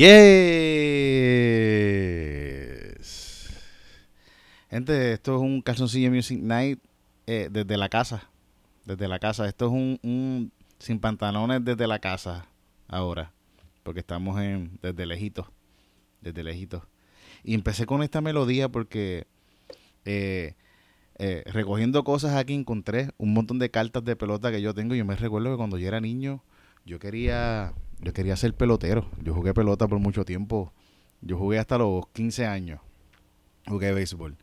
Yes. Gente, esto es un calzoncillo Music Night eh, desde la casa. Desde la casa. Esto es un, sin pantalones desde la casa ahora. Porque estamos en desde lejitos. Desde lejitos. Y empecé con esta melodía porque eh, eh, recogiendo cosas aquí encontré un montón de cartas de pelota que yo tengo. Yo me recuerdo que cuando yo era niño, yo quería, yo quería ser pelotero. Yo jugué pelota por mucho tiempo. Yo jugué hasta los 15 años. Jugué béisbol.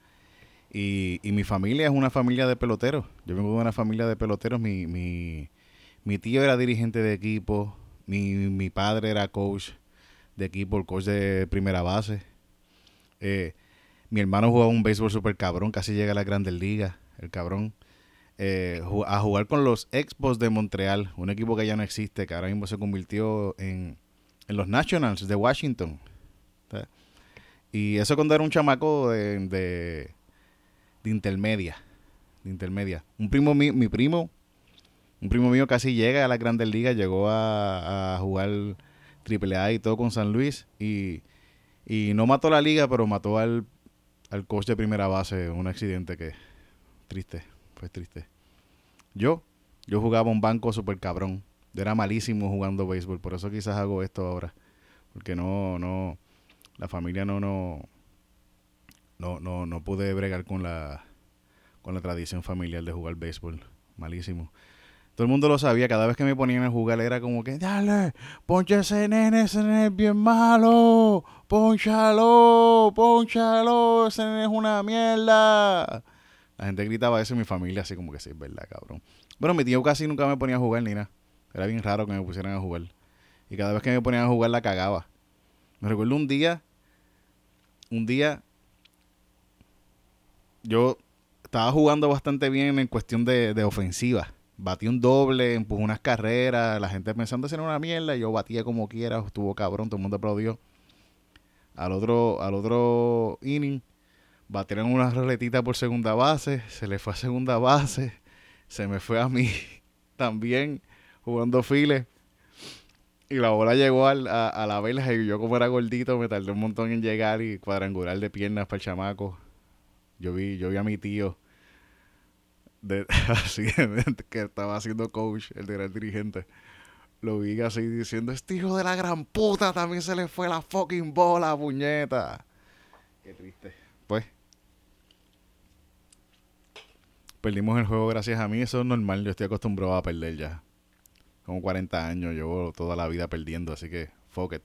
Y, y mi familia es una familia de peloteros. Yo vengo de una familia de peloteros. Mi, mi, mi tío era dirigente de equipo. Mi, mi padre era coach de equipo, coach de primera base. Eh, mi hermano jugaba un béisbol super cabrón, casi llega a la Grandes Ligas, el cabrón. Eh, a jugar con los Expos de Montreal, un equipo que ya no existe, que ahora mismo se convirtió en, en los Nationals de Washington. Y eso cuando era un chamaco de, de, de intermedia. De intermedia. Un primo mío, mi primo, un primo mío casi llega a la Grandes Ligas, llegó a, a jugar Triple A y todo con San Luis. Y, y no mató la liga, pero mató al, al coach de primera base. Un accidente que triste, fue triste. Yo, yo jugaba un banco súper cabrón. Era malísimo jugando béisbol, por eso quizás hago esto ahora. Porque no, no, la familia no, no, no, no, no pude bregar con la, con la tradición familiar de jugar béisbol. Malísimo. Todo el mundo lo sabía, cada vez que me ponían a jugar era como que, dale, poncha ese nene, ese nene es bien malo, ponchalo, ponchalo, ese nene es una mierda. La gente gritaba eso en mi familia, así como que sí, es verdad, cabrón. Bueno, mi tío casi nunca me ponía a jugar ni nada. Era bien raro que me pusieran a jugar. Y cada vez que me ponían a jugar la cagaba. Me recuerdo un día, un día, yo estaba jugando bastante bien en cuestión de, ofensiva. Batí un doble, empujé unas carreras, la gente pensando era una mierda, yo batía como quiera, estuvo cabrón, todo el mundo aplaudió. Al otro, al otro inning, batieron una roletita por segunda base, se le fue a segunda base, se me fue a mí también, jugando files. Y la bola llegó al- a, a la verja y yo como era gordito me tardé un montón en llegar y cuadrangular de piernas para el chamaco. Yo vi, yo vi a mi tío de, que estaba haciendo coach, el gran dirigente. Lo vi así diciendo, este hijo de la gran puta también se le fue la fucking bola, puñeta. Qué triste. Pues. Perdimos el juego gracias a mí, eso es normal, yo estoy acostumbrado a perder ya. Como 40 años, llevo toda la vida perdiendo, así que fuck it.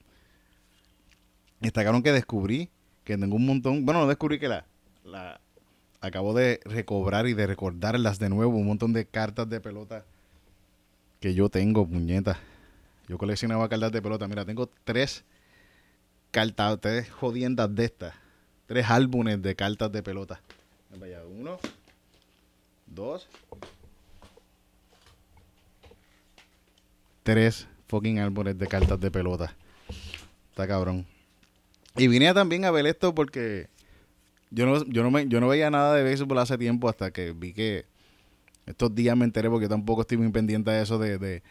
Destacaron que descubrí que tengo un montón, bueno, no descubrí que la, la acabo de recobrar y de recordarlas de nuevo, un montón de cartas de pelota que yo tengo, puñeta. Yo coleccionaba cartas de pelota, mira, tengo tres cartas, tres jodiendas de estas, tres álbumes de cartas de pelota. Vaya, uno, dos, tres fucking álbumes de cartas de pelota. Está cabrón. Y vine también a ver esto porque yo no, yo no, me, yo no veía nada de béisbol hace tiempo hasta que vi que estos días me enteré porque yo tampoco estoy muy pendiente de eso de, de,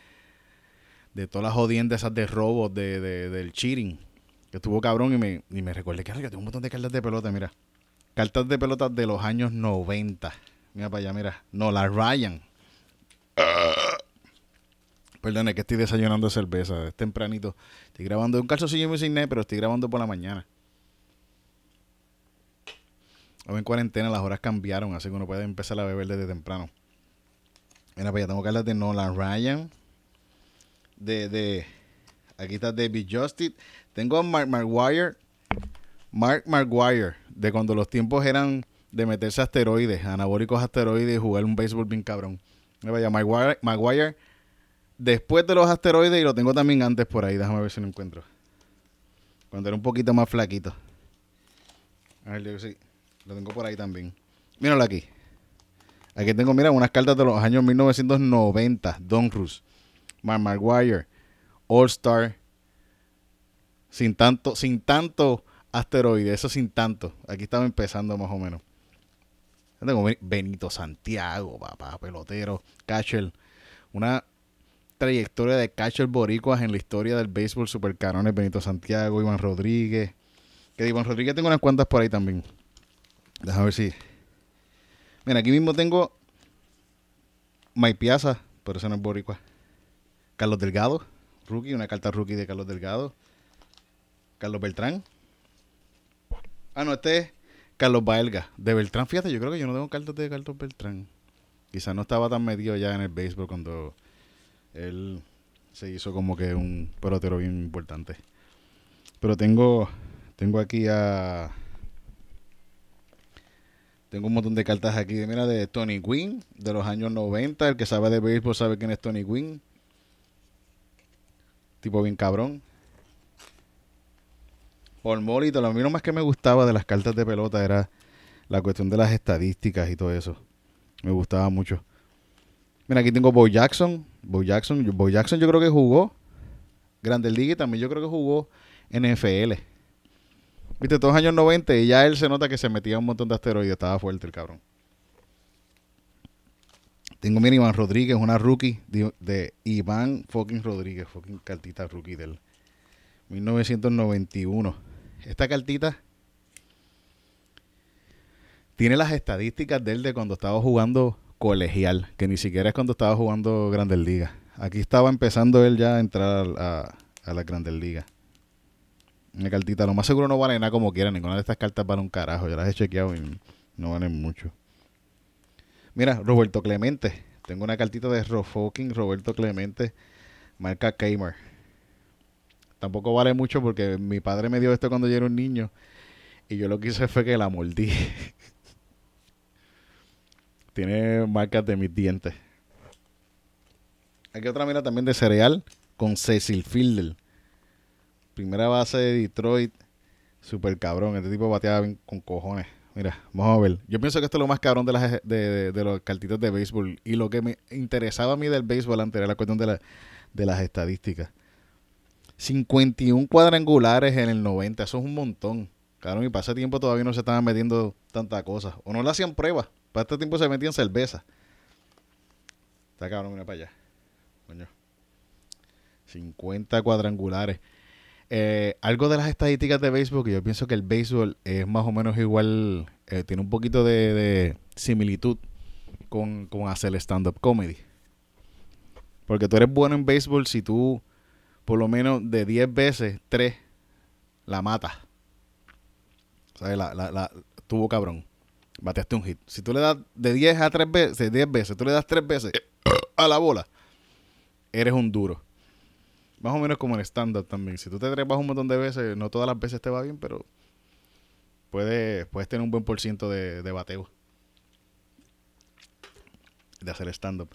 todas las jodiendas esas de robos, de, de- del cheating. Estuvo cabrón y me, y me recordé que tengo un montón de cartas de pelota, mira. Cartas de pelota de los años 90. Mira para allá, mira. No, la Ryan. Perdón, es que estoy desayunando cerveza. Es tempranito. Estoy grabando un calzoncillo muy sin pero estoy grabando por la mañana. Ahora en cuarentena las horas cambiaron, así que uno puede empezar a beber desde temprano. Mira, pues ya tengo cartas de Nolan Ryan. De, de. Aquí está David Justice. Tengo a Mark Maguire. Mark Maguire. De cuando los tiempos eran de meterse asteroides, anabólicos asteroides y jugar un béisbol bien cabrón. Mira, vaya, Maguire, Maguire. Después de los asteroides y lo tengo también antes por ahí. Déjame ver si lo encuentro. Cuando era un poquito más flaquito. A ver, sí. Lo tengo por ahí también. Míralo aquí. Aquí tengo, mira, unas cartas de los años 1990. Donruss. Mark Maguire. All Star. Sin tanto, sin tanto asteroide. Eso sin tanto. Aquí estaba empezando más o menos. Tengo Ben- Benito Santiago, papá, pelotero. Catcher. Una trayectoria de catcher boricuas en la historia del béisbol, supercarones, Benito Santiago, Iván Rodríguez. Que de Iván Rodríguez tengo unas cuantas por ahí también. Déjame ver si. Mira, aquí mismo tengo Mike Piazza, pero ese no es boricua. Carlos Delgado, rookie, una carta rookie de Carlos Delgado. Carlos Beltrán. Ah, no, este es Carlos Baelga. De Beltrán, fíjate, yo creo que yo no tengo cartas de Carlos Beltrán. Quizás no estaba tan metido ya en el béisbol cuando él se hizo como que un pelotero bien importante. Pero tengo, tengo aquí a... Tengo un montón de cartas aquí. Mira, de Tony Quinn, de los años 90. El que sabe de béisbol sabe quién es Tony Quinn. Tipo bien cabrón. Paul Molito, lo más que me gustaba de las cartas de pelota era la cuestión de las estadísticas y todo eso. Me gustaba mucho. Mira, aquí tengo Bo Jackson. Bo Jackson, Bo Jackson yo creo que jugó Grande Liga y también yo creo que jugó NFL. Viste, todos los años 90 y ya él se nota que se metía un montón de asteroides. Estaba fuerte el cabrón. Tengo, mira, Iván Rodríguez, una rookie de, Iván fucking Rodríguez, fucking cartita rookie del 1991. Esta cartita tiene las estadísticas de él de cuando estaba jugando colegial, que ni siquiera es cuando estaba jugando Grandes Ligas. Aquí estaba empezando él ya a entrar a, a las Grandes Ligas. Una cartita, lo más seguro no vale nada como quiera. Ninguna de estas cartas vale un carajo. Ya las he chequeado y no valen mucho. Mira, Roberto Clemente. Tengo una cartita de Rofoking Roberto Clemente, marca Kamer. Tampoco vale mucho porque mi padre me dio esto cuando yo era un niño y yo lo que hice fue que la mordí. Tiene marcas de mis dientes. Aquí otra mira también de cereal con Cecil Fielder. Primera base de Detroit. Super cabrón. Este tipo bateaba con cojones. Mira, vamos a ver. Yo pienso que esto es lo más cabrón de, las, de, de, los cartitos de béisbol. Y lo que me interesaba a mí del béisbol antes era la cuestión de, de las estadísticas. 51 cuadrangulares en el 90. Eso es un montón. Claro, y para ese tiempo todavía no se estaban metiendo tantas cosas. O no le hacían pruebas. Para este tiempo se metían cerveza. Está cabrón, mira para allá. Coño. 50 cuadrangulares. Eh, algo de las estadísticas de béisbol, que yo pienso que el béisbol es más o menos igual, eh, tiene un poquito de, similitud con, con hacer stand-up comedy. Porque tú eres bueno en béisbol si tú, por lo menos de 10 veces, 3 la matas. ¿Sabes? La, la, la, tuvo cabrón bateaste un hit. Si tú le das de 10 a 3 veces, 10 veces, tú le das 3 veces a la bola, eres un duro. Más o menos como en estándar también. Si tú te trepas un montón de veces, no todas las veces te va bien, pero puedes, puedes tener un buen por ciento de, de bateo. De hacer stand-up.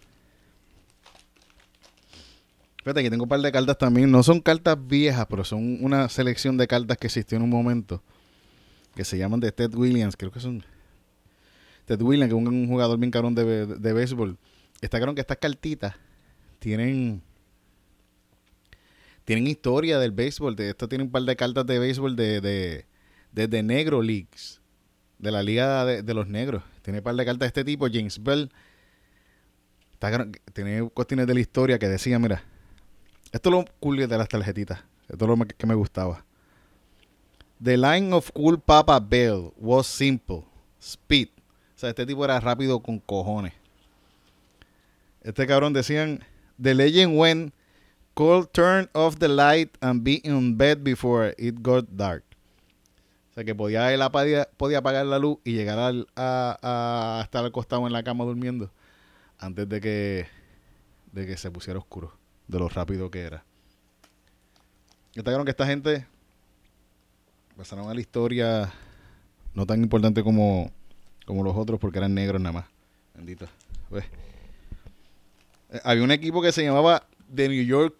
Fíjate, aquí tengo un par de cartas también. No son cartas viejas, pero son una selección de cartas que existió en un momento. Que se llaman de Ted Williams. Creo que son Ted Williams, que es un, jugador bien cabrón de, de, béisbol. Está claro que estas cartitas tienen tienen historia del béisbol. De, esto tiene un par de cartas de béisbol de, de, de, Negro Leagues. De la Liga de, los Negros. Tiene un par de cartas de este tipo. James Bell. Está, tiene cuestiones de la historia que decía, mira. Esto es lo cool de las tarjetitas. Esto es lo que me gustaba. The line of cool Papa Bell was simple. Speed, o sea, este tipo era rápido con cojones. Este cabrón decían, The legend went, cold turn off the light and be in bed before it got dark. O sea, que podía, él podía, apagar la luz y llegar a, estar acostado en la cama durmiendo antes de que, de que se pusiera oscuro, de lo rápido que era. Está que esta gente pasaron a la historia no tan importante como como los otros porque eran negros nada más. Bendito. Pues, eh, había un equipo que se llamaba The New York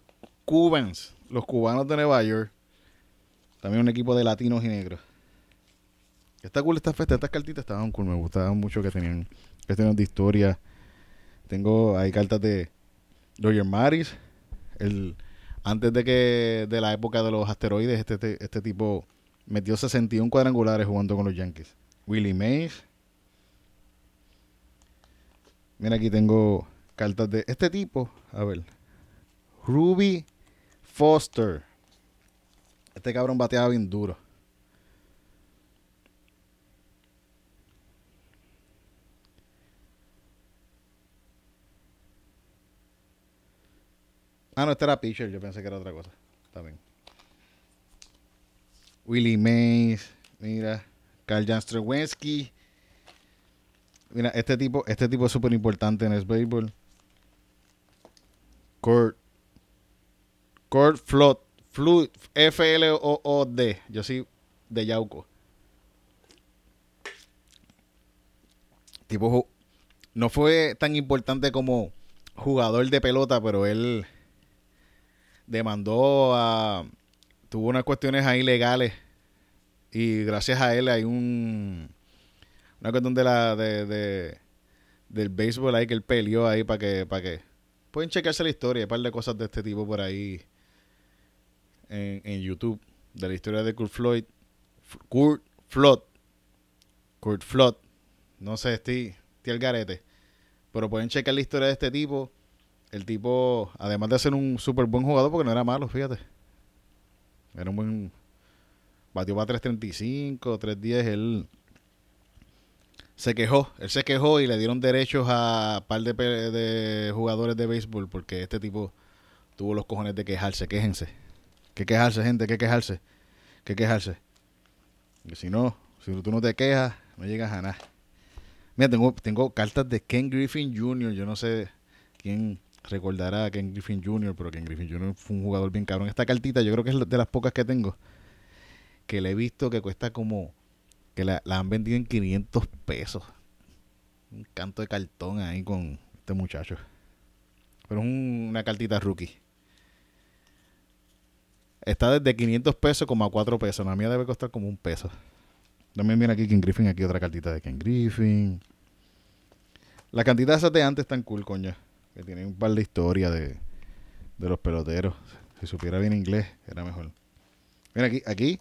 Cubans, los cubanos de Nueva York. También un equipo de latinos y negros. Está cool esta festa, estas cartitas estaban cool, me gustaban mucho que tenían cuestiones de historia. Tengo ahí cartas de Roger Maris, el antes de que de la época de los asteroides, este, este, este tipo metió 61 cuadrangulares jugando con los Yankees. Willie Mays, Mira, aquí tengo cartas de este tipo. A ver. Ruby Foster. Este cabrón bateaba bien duro. Ah, no, este era pitcher. Yo pensé que era otra cosa. También. Willie Mays. Mira. Carl Jan Strawinsky. Mira, este tipo, este tipo es súper importante en el béisbol. Kurt. Kurt Flood. F-L-O-O-D. Yo soy de Yauco. Tipo, no fue tan importante como jugador de pelota, pero él demandó a... Tuvo unas cuestiones ahí legales y gracias a él hay un... Una cuestión de la... De, de del béisbol ahí que él peleó ahí para que... Para que pueden checarse la historia, hay un par de cosas de este tipo por ahí en, en YouTube, de la historia de Kurt Floyd. Kurt Flood. Kurt Flood. No sé, estoy, estoy el garete. Pero pueden checar la historia de este tipo el tipo, además de ser un súper buen jugador, porque no era malo, fíjate. Era un buen. Batió para 3.35, 3.10. Él se quejó. Él se quejó y le dieron derechos a un par de, de jugadores de béisbol porque este tipo tuvo los cojones de quejarse. Quéjense. Que quejarse, gente, que quejarse. Que quejarse. Que si no, si tú no te quejas, no llegas a nada. Mira, tengo, tengo cartas de Ken Griffin Jr. Yo no sé quién recordará a Ken Griffin Jr., pero Ken Griffin Jr. fue un jugador bien cabrón. Esta cartita yo creo que es de las pocas que tengo que le he visto que cuesta como que la, han vendido en 500 pesos. Un canto de cartón ahí con este muchacho. Pero es una cartita rookie. Está desde 500 pesos como a 4 pesos. La mía debe costar como un peso. También viene aquí Ken Griffin, aquí otra cartita de Ken Griffin. La cantidad de esas de antes están cool, coño que tiene un par de historias de, los peloteros. Si supiera bien inglés, era mejor. Mira aquí, aquí,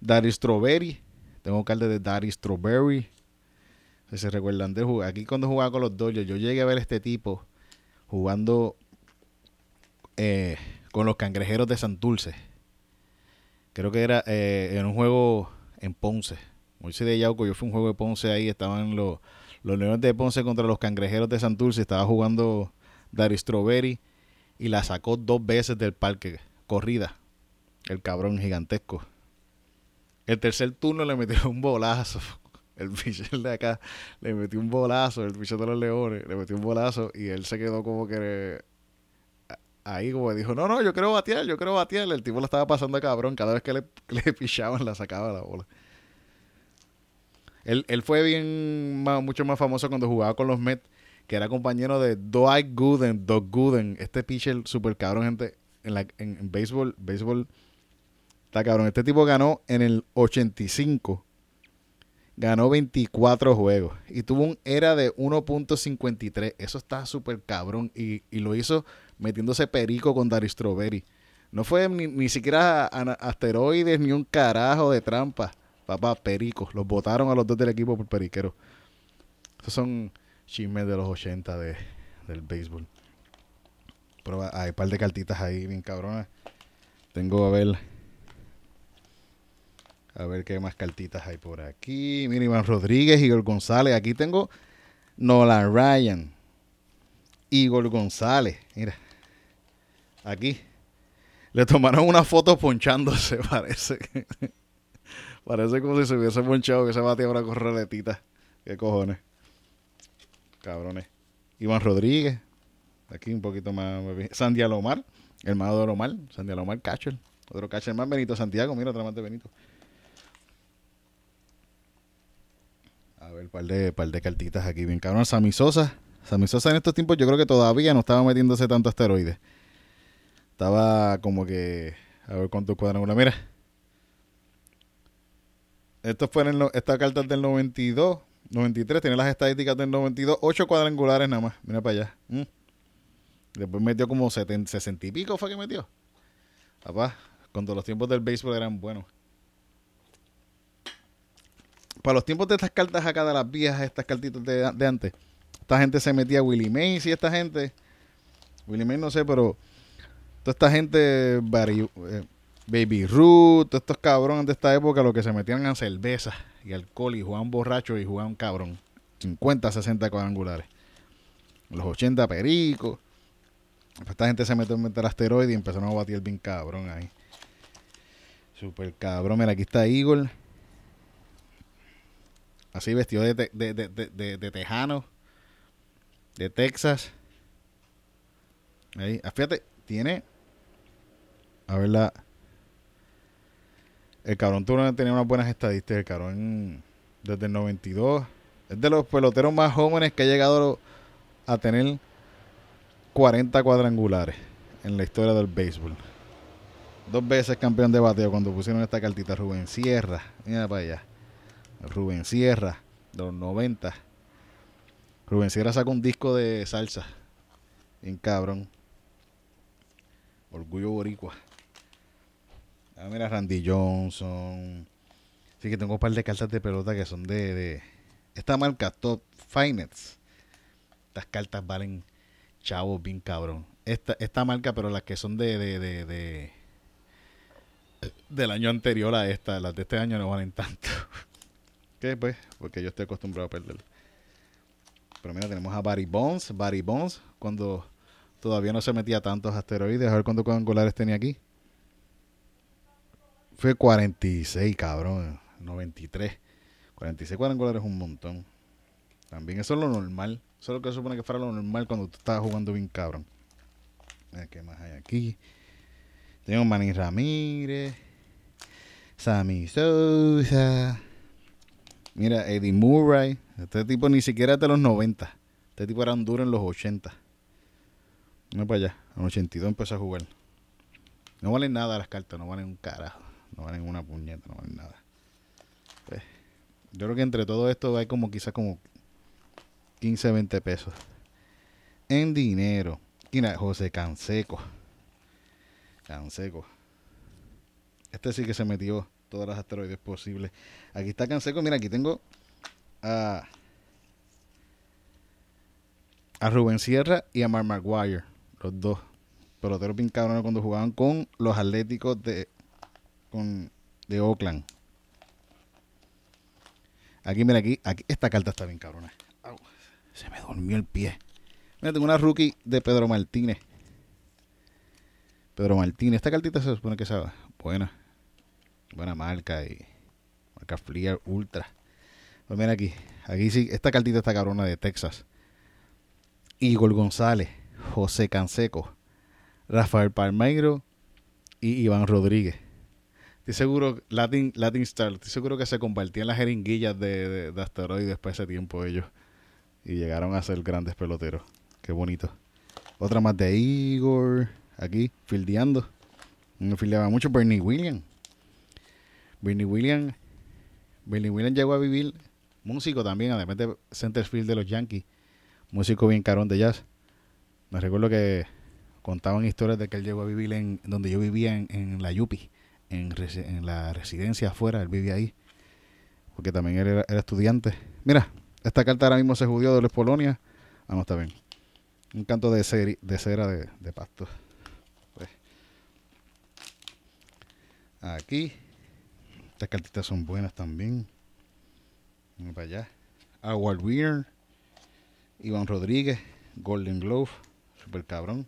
Daddy Strawberry. Tengo cartas de Daddy Strawberry. Si se recuerdan de jugar. Aquí cuando jugaba con los Dodgers, yo llegué a ver este tipo jugando eh, con los cangrejeros de Santurce. Creo que era eh, en un juego en Ponce. Moisés de Yauco, yo fui un juego de Ponce ahí, estaban los, los Leones de Ponce contra los cangrejeros de Santurce, estaba jugando Dari Strawberry y la sacó dos veces del parque, corrida. El cabrón gigantesco. El tercer turno le metió un bolazo. El pitcher de acá le metió un bolazo. El pitcher de los leones le metió un bolazo. Y él se quedó como que ahí, como dijo: No, no, yo quiero batear, yo quiero batear. El tipo lo estaba pasando a cabrón. Cada vez que le, le pichaban, la sacaba la bola. Él, él fue bien, mucho más famoso cuando jugaba con los Mets que era compañero de Dwight Gooden, Doug Gooden, este pitcher super cabrón, gente, en, la, en, béisbol, béisbol, está cabrón. Este tipo ganó en el 85, ganó 24 juegos y tuvo un era de 1.53. Eso está súper cabrón y, lo hizo metiéndose perico con Dari Strawberry. No fue ni, ni siquiera asteroides ni un carajo de trampa. Papá, pericos. Los votaron a los dos del equipo por periquero. Esos son chismes de los 80 de, del béisbol. Pero hay un par de cartitas ahí bien cabronas. Tengo a ver. A ver qué más cartitas hay por aquí. Mira, Iván Rodríguez, Igor González. Aquí tengo Nolan Ryan. Igor González. Mira. Aquí. Le tomaron una foto ponchándose, parece. parece como si se hubiese ponchado que se batía una corraletita. ¿Qué cojones? Cabrones. Iván Rodríguez. Aquí un poquito más. Sandy Alomar. Hermano de Alomar. Sandy Alomar, catcher. Otro catcher más. Benito Santiago. Mira, otra más de Benito. A ver, par de, par de cartitas aquí. Bien cabrón. Sammy Sosa. Sammy Sosa en estos tiempos yo creo que todavía no estaba metiéndose tanto asteroides. Estaba como que... A ver cuántos cuadrangulas. Mira. Estos fueron esta carta del 92. 93, tiene las estadísticas del 92, 8 cuadrangulares nada más. Mira para allá. Mm. Después metió como 70, 60 y pico fue que metió. Papá, cuando los tiempos del béisbol eran buenos. Para los tiempos de estas cartas acá de las viejas, estas cartitas de, antes, esta gente se metía a Willie Mays y esta gente. Willie Mays no sé, pero toda esta gente, eh, Baby Ruth, todos estos cabrones de esta época, lo que se metían en cerveza y alcohol y jugaban borrachos y jugaban cabrón. 50, 60 cuadrangulares. Los 80 pericos. Esta gente se metió en meter asteroide y empezaron a batir bien cabrón ahí. Super cabrón. Mira, aquí está Eagle. Así vestido de, de, tejano. De Texas. Ahí. Ah, fíjate, tiene. A ver la. El cabrón tenía unas buenas estadísticas. El cabrón desde el 92. Es de los peloteros más jóvenes que ha llegado a tener 40 cuadrangulares en la historia del béisbol. Dos veces campeón de bateo cuando pusieron esta cartita Rubén Sierra. Mira para allá. Rubén Sierra, de los 90. Rubén Sierra sacó un disco de salsa. En cabrón. Orgullo Boricua. Ah, mira, Randy Johnson. Sí que tengo un par de cartas de pelota que son de, de esta marca Top Finance. Estas cartas valen chavos bien cabrón. Esta, esta marca, pero las que son de, de, de, de del año anterior a esta, las de este año no valen tanto. ¿Qué pues? Porque yo estoy acostumbrado a perder. Pero mira, tenemos a Barry Bones. Barry Bones, cuando todavía no se metía tantos asteroides. A ver cuántos cuadrangulares tenía aquí. Fue 46, cabrón. 93. 46 cuadrangulares es un montón. También eso es lo normal. Eso es lo que se supone que fuera lo normal cuando tú estabas jugando bien cabrón. ¿Qué más hay aquí? Tenemos Manny Ramírez. Sammy Sosa. Mira, Eddie Murray. Este tipo ni siquiera es de los 90. Este tipo era un duro en los 80. No para allá. En 82 empezó a jugar. No valen nada las cartas. No valen un carajo. No valen una puñeta. No valen nada. Pues, yo creo que entre todo esto hay como quizás como 15, 20 pesos. En dinero. Mira, José Canseco. Canseco. Este sí que se metió todas las asteroides posibles. Aquí está Canseco. Mira, aquí tengo a, a Rubén Sierra y a Mark Maguire. Los dos. Peloteros bien cabrones cuando jugaban con los Atléticos de, de Oakland. Aquí, mira, aquí, aquí. Esta carta está bien cabrona. Se me durmió el pie. Mira, tengo una rookie de Pedro Martínez. Pedro Martínez. Esta cartita se supone que es buena. Buena marca y marca Fleer Ultra. Pues mira aquí. Aquí sí, esta cartita está cabrona de Texas. Igor González, José Canseco, Rafael Palmeiro y Iván Rodríguez. Estoy seguro, Latin, Latin Star, estoy seguro que se compartían las jeringuillas de, de, de asteroides después de ese tiempo ellos y llegaron a ser grandes peloteros. Qué bonito. Otra más de Igor, aquí, fildeando. Me fildeaba mucho Bernie Williams. Bernie Williams. Bernie Williams llegó a vivir músico también, además de centerfield de los Yankees. Músico bien carón de jazz. Me recuerdo que contaban historias de que él llegó a vivir en donde yo vivía en, la Yupi, en, la residencia afuera, él vivía ahí, porque también él era, estudiante. Mira, esta carta ahora mismo se judió de los Polonia. Ah, no, está bien. Un canto de, cera de, pasto. Pues. Aquí. Estas cartitas son buenas también. Vamos para allá. Howard Weir. Iván Rodríguez. Golden Glove. Super cabrón.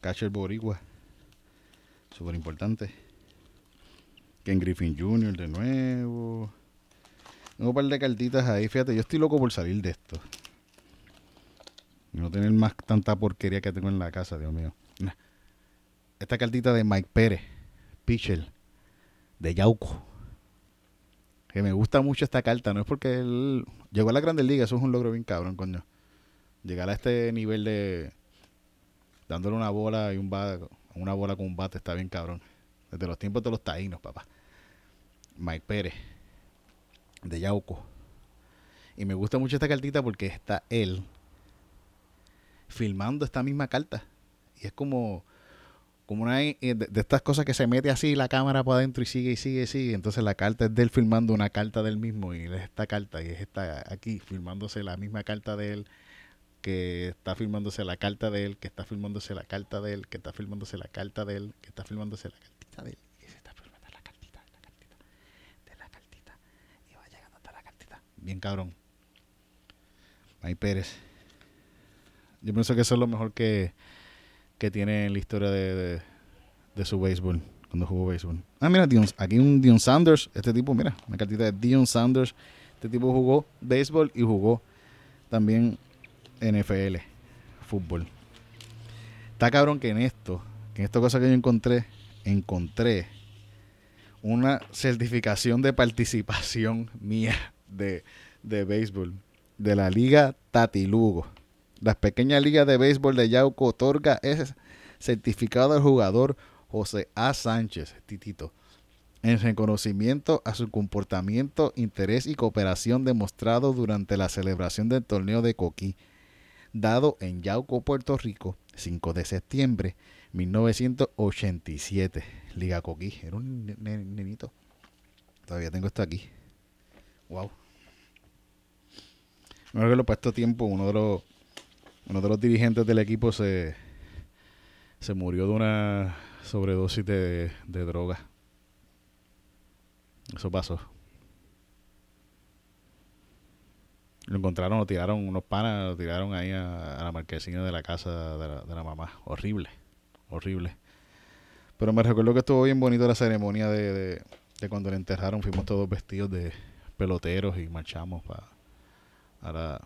Catcher Boricua. Super importante. Ken Griffin Jr. de nuevo. Tengo un par de cartitas ahí. Fíjate, yo estoy loco por salir de esto. Y no tener más tanta porquería que tengo en la casa, Dios mío. Esta cartita de Mike Pérez, Pitcher, de Yauco. Que me gusta mucho esta carta. No es porque él llegó a la Grandes Ligas, eso es un logro bien cabrón, coño. Llegar a este nivel de dándole una bola y un una bola con un bate está bien cabrón. Desde los tiempos de los taínos, papá. Mike Pérez de Yauco. Y me gusta mucho esta cartita porque está él filmando esta misma carta. Y es como, como una eh, de, estas cosas que se mete así la cámara para adentro y sigue y sigue y sigue. Entonces la carta es de él filmando una carta del mismo y es esta carta y es esta aquí filmándose la misma carta de él que está filmándose la carta de él, que está filmándose la carta de él, que está filmándose la carta de él, que está filmándose la cartita de él. Y se está filmando la cartita, la cartita, de la cartita. Y va llegando hasta la cartita. Bien cabrón. May Pérez. Yo pienso que eso es lo mejor que, que tiene en la historia de, de, de su béisbol, cuando jugó béisbol. Ah, mira, Dion, aquí un Dion Sanders. Este tipo, mira, una cartita de Dion Sanders. Este tipo jugó béisbol y jugó también NFL, fútbol. Está cabrón que en esto, en esta cosa que yo encontré, encontré una certificación de participación mía de, de béisbol de la Liga Tatilugo. Las pequeñas ligas de béisbol de Yauco otorga ese certificado al jugador José A. Sánchez, Titito, en reconocimiento a su comportamiento, interés y cooperación demostrado durante la celebración del torneo de Coquí, dado en Yauco, Puerto Rico, 5 de septiembre 1987. Liga Coquí, era un nenito. Todavía tengo esto aquí. Wow. Me acuerdo que lo puesto tiempo, uno de los uno de los dirigentes del equipo se, se murió de una sobredosis de, de droga. Eso pasó. Lo encontraron, lo tiraron unos panas, lo tiraron ahí a, a la marquesina de la casa de la, mamá. Horrible, horrible. Pero me recuerdo que estuvo bien bonito la ceremonia de, de, cuando le enterraron. Fuimos todos vestidos de peloteros y marchamos para a,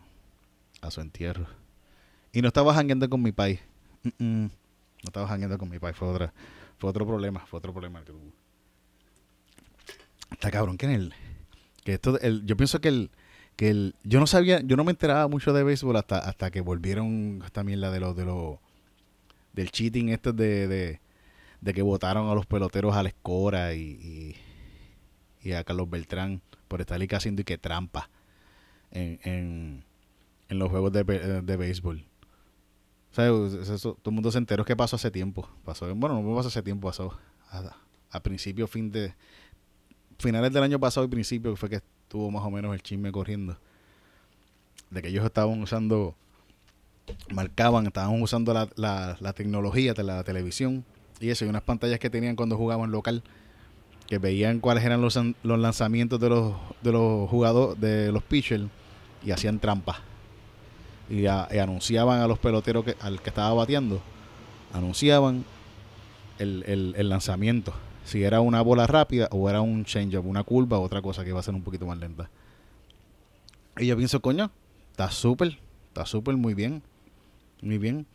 a su entierro. Y no estaba jangueando con mi país. No estaba jangueando con mi país. Fue, otra, fue otro problema. Fue otro problema que tuvo. Está cabrón que en el. Que esto, el, yo pienso que el. Que el, yo no sabía, yo no me enteraba mucho de béisbol hasta, hasta que volvieron esta mierda de los, de los, del cheating este de, de, de que votaron a los peloteros a la escora y, y, a Carlos Beltrán por estar ahí haciendo y que trampa en, en, en los juegos de, de béisbol. O sea, eso, todo el mundo se enteró que pasó hace tiempo. Pasó, bueno, no pasó hace tiempo, pasó a, a principio, fin de. Finales del año pasado y principio, fue que estuvo más o menos el chisme corriendo. De que ellos estaban usando. Marcaban, estaban usando la, la, la tecnología de la televisión y eso, y unas pantallas que tenían cuando jugaban local, que veían cuáles eran los, los lanzamientos de los, de los jugadores, de los pitchers, y hacían trampas y, anunciaban a los peloteros que, al que estaba bateando, anunciaban el, el, el, lanzamiento. Si era una bola rápida o era un change-up, una curva o otra cosa que iba a ser un poquito más lenta. Y yo pienso, coño, está súper, está súper muy bien, muy bien.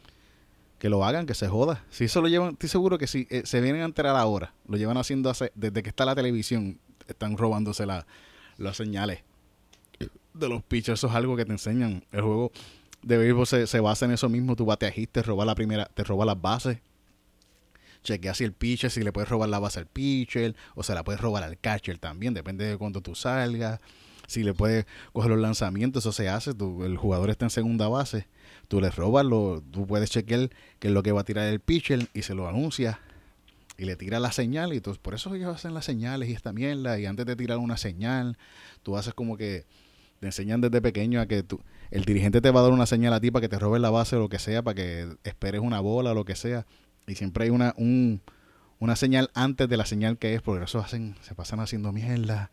Que lo hagan, que se joda. Si eso lo llevan, estoy seguro que si eh, se vienen a enterar ahora, lo llevan haciendo desde que está la televisión, están robándose la, las señales de los pitchers. Eso es algo que te enseñan. El juego de béisbol se, se, basa en eso mismo. Tú bateajiste, te roba la primera, te roba las bases. Chequea si el pitcher, si le puedes robar la base al pitcher, o se la puedes robar al catcher también, depende de cuánto tú salgas. Si le puedes coger los lanzamientos, eso se hace. Tú, el jugador está en segunda base, tú le robas, lo, tú puedes chequear qué es lo que va a tirar el pitcher y se lo anuncia y le tira la señal. Y por eso ellos hacen las señales y esta mierda. Y antes de tirar una señal, tú haces como que te enseñan desde pequeño a que tú, el dirigente te va a dar una señal a ti para que te robes la base o lo que sea, para que esperes una bola o lo que sea. Y siempre hay una, un, una señal antes de la señal que es, porque eso hacen, se pasan haciendo mierda,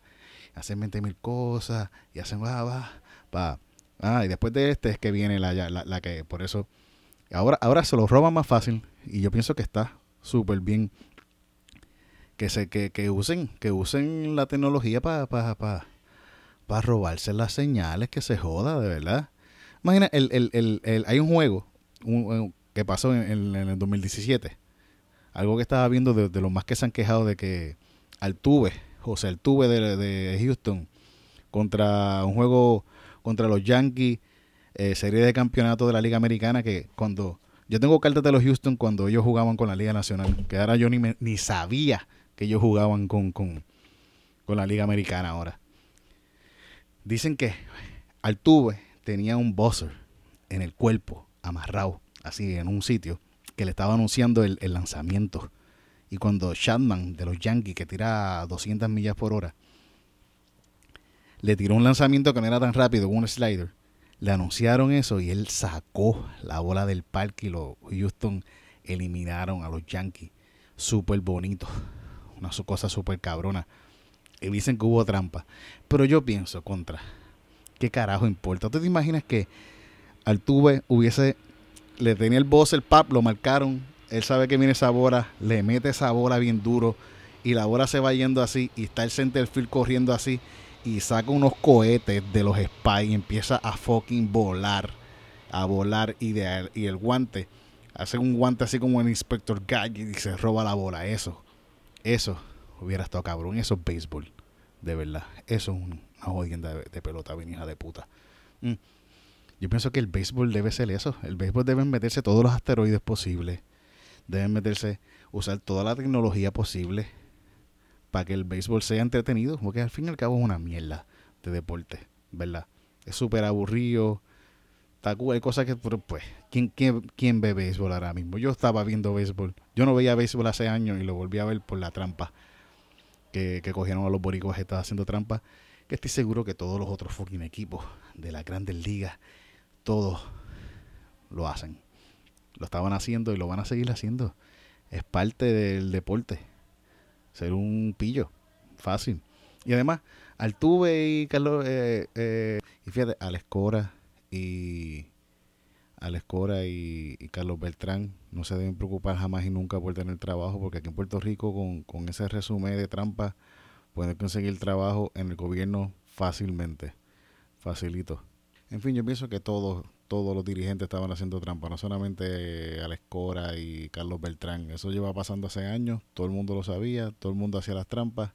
hacen 20 mil cosas y hacen va, va, va. Ah, y después de este es que viene la, la, la que, por eso, ahora, ahora se lo roban más fácil y yo pienso que está súper bien que se que, que usen que usen la tecnología para pa, pa, para robarse las señales, que se joda, de verdad. Imagina, el, el, el, el hay un juego un, que pasó en, el 2017. Algo que estaba viendo de, de, los más que se han quejado de que Altuve, José Altuve de, de Houston, contra un juego contra los Yankees, eh, serie de campeonato de la Liga Americana, que cuando... Yo tengo cartas de los Houston cuando ellos jugaban con la Liga Nacional, que ahora yo ni, me, ni sabía que ellos jugaban con, con, con la Liga Americana ahora. Dicen que Altuve tenía un buzzer en el cuerpo, amarrado, así en un sitio, que le estaba anunciando el, lanzamiento. Y cuando Chapman de los Yankees, que tira 200 millas por hora, le tiró un lanzamiento que no era tan rápido, un slider, le anunciaron eso y él sacó la bola del parque y los Houston eliminaron a los Yankees. Súper bonito. Una cosa súper cabrona. Y dicen que hubo trampa. Pero yo pienso, contra, ¿qué carajo importa? ¿Tú te imaginas que Altuve hubiese, le tenía el boss, el pap, lo marcaron, él sabe que viene esa bola, le mete esa bola bien duro y la bola se va yendo así y está el centerfield corriendo así y saca unos cohetes de los spy y empieza a fucking volar, a volar y, de, y el guante, hace un guante así como el Inspector Gadget y se roba la bola. Eso, eso hubiera estado cabrón. Eso es béisbol, de verdad. Eso es una jodienda de, pelota, venida de puta. Mm. Yo pienso que el béisbol debe ser eso. El béisbol debe meterse todos los asteroides posibles. Deben meterse, usar toda la tecnología posible para que el béisbol sea entretenido, porque al fin y al cabo es una mierda de deporte, ¿verdad? Es súper aburrido. Hay cosas que, pues, ¿quién, ve béisbol ahora mismo? Yo estaba viendo béisbol. Yo no veía béisbol hace años y lo volví a ver por la trampa que, que cogieron a los boricuas que haciendo trampa. Que estoy seguro que todos los otros fucking equipos de las grandes ligas, todos lo hacen. Lo estaban haciendo y lo van a seguir haciendo. Es parte del deporte ser un pillo. Fácil. Y además, Altuve y Carlos, eh, eh, y fíjate, Alex Cora y Alex Cora y, Carlos Beltrán no se deben preocupar jamás y nunca por tener trabajo, porque aquí en Puerto Rico con, con ese resumen de trampa pueden conseguir trabajo en el gobierno fácilmente, facilito. En fin, yo pienso que todos todos los dirigentes estaban haciendo trampa, no solamente Alex Cora y Carlos Beltrán. Eso lleva pasando hace años, todo el mundo lo sabía, todo el mundo hacía las trampas.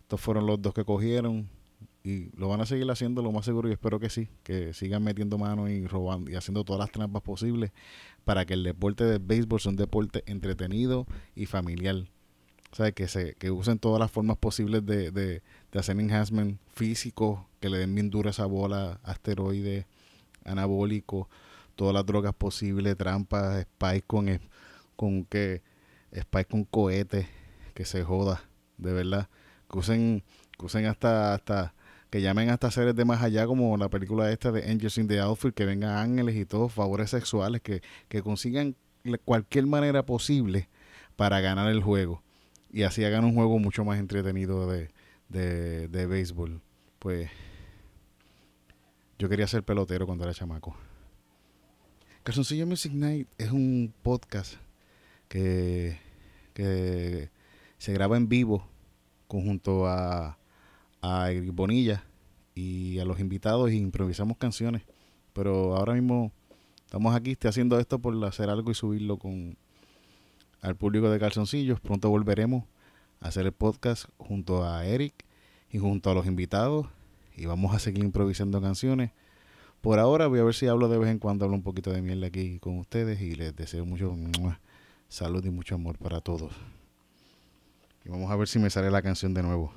Estos fueron los dos que cogieron y lo van a seguir haciendo lo más seguro y espero que sí, que sigan metiendo manos y robando y haciendo todas las trampas posibles para que el deporte del béisbol sea un deporte entretenido y familiar. O sea, que, se, que usen todas las formas posibles de, de, de hacer enhancement físico, que le den bien dura esa bola, asteroide anabólico, todas las drogas posibles, trampas, spike con, con que spike con cohetes, que se joda, de verdad. Que usen, que usen hasta, hasta, que llamen hasta seres de más allá, como la película esta de Angels in the Outfield, que vengan ángeles y todos, favores sexuales, que, que consigan cualquier manera posible para ganar el juego. Y así hagan un juego mucho más entretenido de, de, de béisbol. Pues yo quería ser pelotero cuando era chamaco. Calzoncillo Music Night es un podcast que, que se graba en vivo conjunto a, a Bonilla y a los invitados y improvisamos canciones. Pero ahora mismo estamos aquí haciendo esto por hacer algo y subirlo con al público de Calzoncillos. Pronto volveremos hacer el podcast junto a Eric y junto a los invitados y vamos a seguir improvisando canciones. Por ahora voy a ver si hablo de vez en cuando, hablo un poquito de miel aquí con ustedes y les deseo mucho salud y mucho amor para todos. Y vamos a ver si me sale la canción de nuevo.